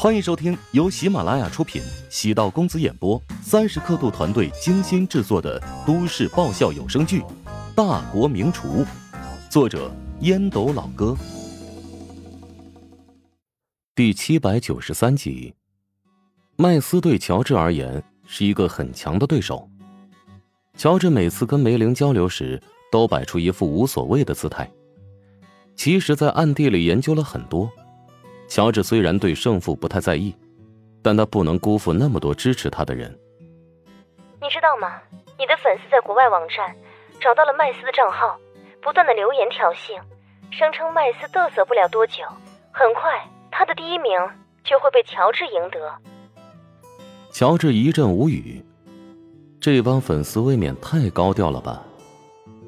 欢迎收听由喜马拉雅出品、喜道公子演播、三十刻度团队精心制作的都市爆笑有声剧《大国名厨》，作者烟斗老哥，第七百九十三集。麦斯对乔治而言是一个很强的对手。乔治每次跟梅林交流时，都摆出一副无所谓的姿态，其实，在暗地里研究了很多。乔治虽然对胜负不太在意，但他不能辜负那么多支持他的人。你知道吗？你的粉丝在国外网站找到了麦斯的账号，不断的留言挑衅，声称麦斯嘚瑟不了多久，很快他的第一名就会被乔治赢得。乔治一阵无语，这帮粉丝未免太高调了吧？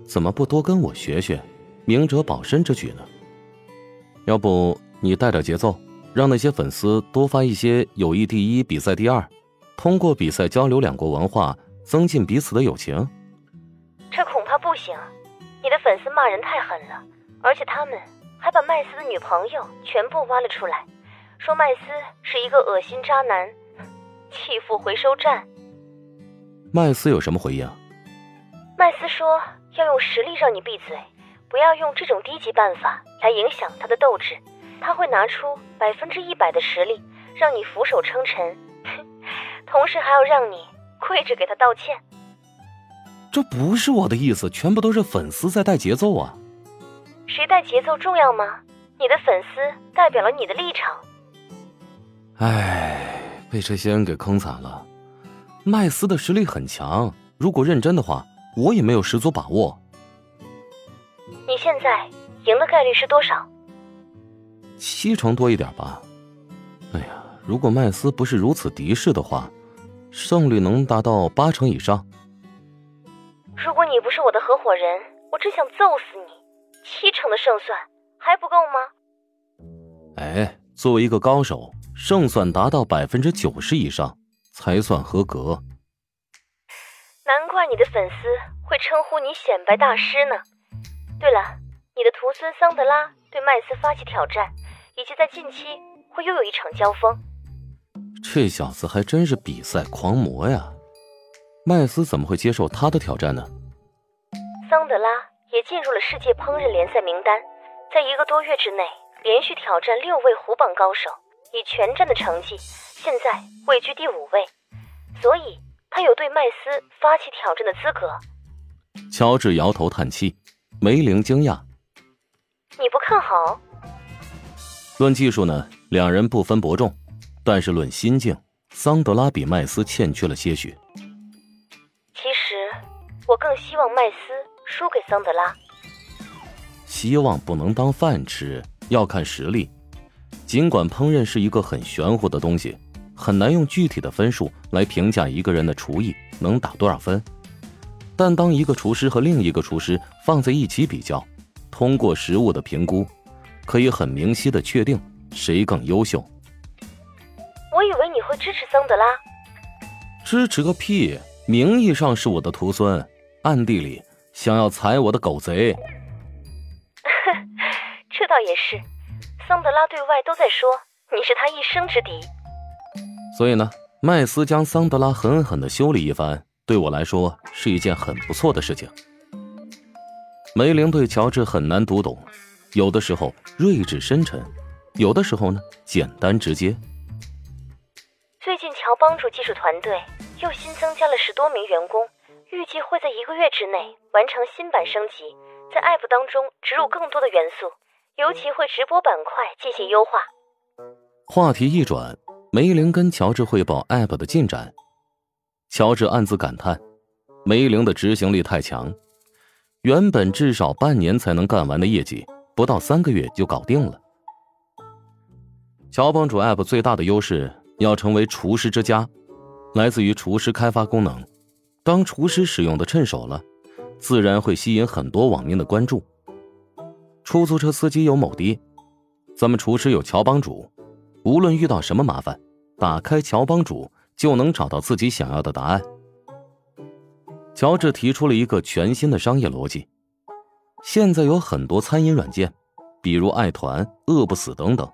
怎么不多跟我学学，明哲保身之举呢？要不？你带点节奏，让那些粉丝多发一些“友谊第一，比赛第二”，通过比赛交流两国文化，增进彼此的友情。这恐怕不行，你的粉丝骂人太狠了，而且他们还把麦斯的女朋友全部挖了出来，说麦斯是一个恶心渣男，弃妇回收站。麦斯有什么回应？麦斯说要用实力让你闭嘴，不要用这种低级办法来影响他的斗志。他会拿出百分之一百的实力，让你俯首称臣，同时还要让你跪着给他道歉。这不是我的意思，全部都是粉丝在带节奏啊！谁带节奏重要吗？你的粉丝代表了你的立场。唉，被这些人给坑惨了。麦斯的实力很强，如果认真的话，我也没有十足把握。你现在赢的概率是多少？七成多一点吧。哎呀，如果麦斯不是如此敌视的话，胜率能达到八成以上。如果你不是我的合伙人，我真想揍死你。七成的胜算还不够吗？哎，作为一个高手，胜算达到百分之九十以上才算合格。难怪你的粉丝会称呼你显摆大师呢。对了，你的徒孙桑德拉对麦斯发起挑战。以及在近期会又有一场交锋。这小子还真是比赛狂魔呀！麦斯怎么会接受他的挑战呢？桑德拉也进入了世界烹饪联赛名单，在一个多月之内连续挑战六位虎榜高手，以全战的成绩，现在位居第五位，所以他有对麦斯发起挑战的资格。乔治摇头叹气，梅玲惊讶：“你不看好？”论技术呢，两人不分伯仲，但是论心境，桑德拉比麦斯欠缺了些许。其实，我更希望麦斯输给桑德拉。希望不能当饭吃，要看实力。尽管烹饪是一个很玄乎的东西，很难用具体的分数来评价一个人的厨艺能打多少分，但当一个厨师和另一个厨师放在一起比较，通过食物的评估。可以很明晰的确定谁更优秀。我以为你会支持桑德拉。支持个屁！名义上是我的徒孙，暗地里想要踩我的狗贼。这倒也是，桑德拉对外都在说你是他一生之敌。所以呢，麦斯将桑德拉狠狠的修理一番，对我来说是一件很不错的事情。梅林对乔治很难读懂。有的时候睿智深沉，有的时候呢简单直接。最近乔帮主技术团队又新增加了十多名员工，预计会在一个月之内完成新版升级，在 App 当中植入更多的元素，尤其会直播板块进行优化。话题一转，梅玲跟乔治汇报 App 的进展，乔治暗自感叹：梅玲的执行力太强，原本至少半年才能干完的业绩。不到三个月就搞定了。乔帮主 App 最大的优势要成为厨师之家，来自于厨师开发功能。当厨师使用的趁手了，自然会吸引很多网民的关注。出租车司机有某爹，咱们厨师有乔帮主，无论遇到什么麻烦，打开乔帮主就能找到自己想要的答案。乔治提出了一个全新的商业逻辑。现在有很多餐饮软件，比如爱团、饿不死等等，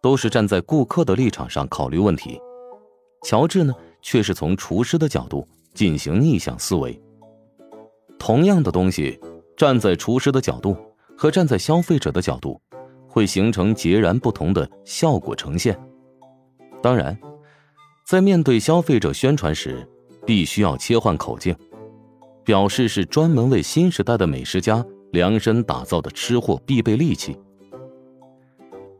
都是站在顾客的立场上考虑问题，乔治呢，却是从厨师的角度进行逆向思维。同样的东西，站在厨师的角度和站在消费者的角度，会形成截然不同的效果呈现。当然，在面对消费者宣传时，必须要切换口径，表示是专门为新时代的美食家量身打造的吃货必备利器。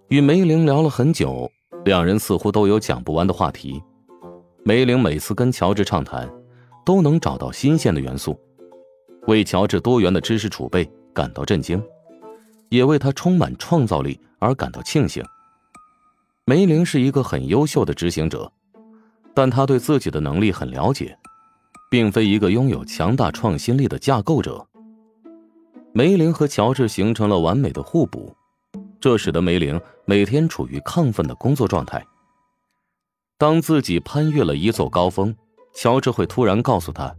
与梅玲聊了很久，两人似乎都有讲不完的话题。梅玲每次跟乔治畅谈，都能找到新鲜的元素。为乔治多元的知识储备感到震惊，也为他充满创造力而感到庆幸。梅林是一个很优秀的执行者，但他对自己的能力很了解，并非一个拥有强大创新力的架构者。梅林和乔治形成了完美的互补，这使得梅林每天处于亢奋的工作状态。当自己攀越了一座高峰，乔治会突然告诉他。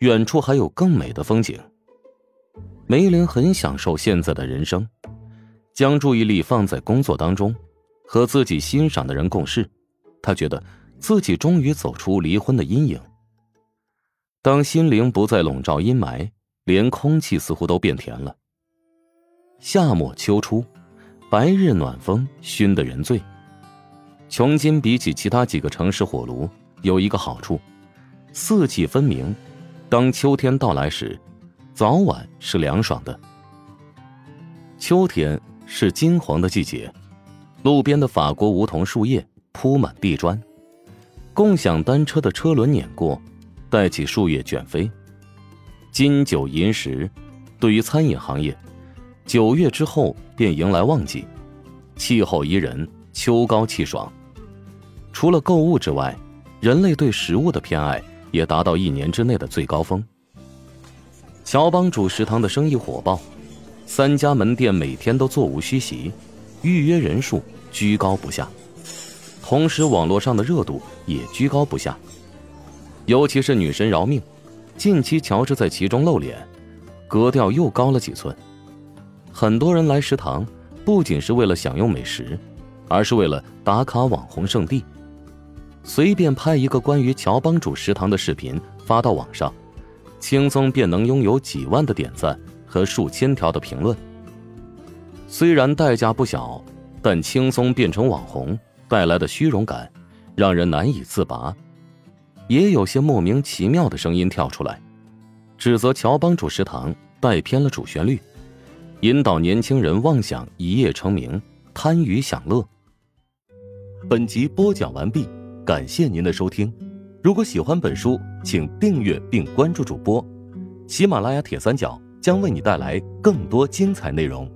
远处还有更美的风景。梅林很享受现在的人生，将注意力放在工作当中，和自己欣赏的人共事。他觉得自己终于走出离婚的阴影。当心灵不再笼罩阴霾，连空气似乎都变甜了。夏末秋初，白日暖风熏得人醉。琼金比起其他几个城市火炉有一个好处，四季分明。当秋天到来时，早晚是凉爽的。秋天是金黄的季节，路边的法国梧桐树叶铺满地砖，共享单车的车轮碾过，带起树叶卷飞。金九银十，对于餐饮行业，九月之后便迎来旺季，气候宜人，秋高气爽。除了购物之外，人类对食物的偏爱。也达到一年之内的最高峰。乔帮主食堂的生意火爆，三家门店每天都座无虚席，预约人数居高不下，同时网络上的热度也居高不下。尤其是女神饶命，近期乔治在其中露脸，格调又高了几寸。很多人来食堂，不仅是为了享用美食，而是为了打卡网红圣地。随便拍一个关于乔帮主食堂的视频发到网上，轻松便能拥有几万的点赞和数千条的评论。虽然代价不小，但轻松变成网红带来的虚荣感，让人难以自拔。也有些莫名其妙的声音跳出来，指责乔帮主食堂带偏了主旋律，引导年轻人妄想一夜成名，贪娱享乐。本集播讲完毕。感谢您的收听，如果喜欢本书，请订阅并关注主播。喜马拉雅铁三角将为你带来更多精彩内容。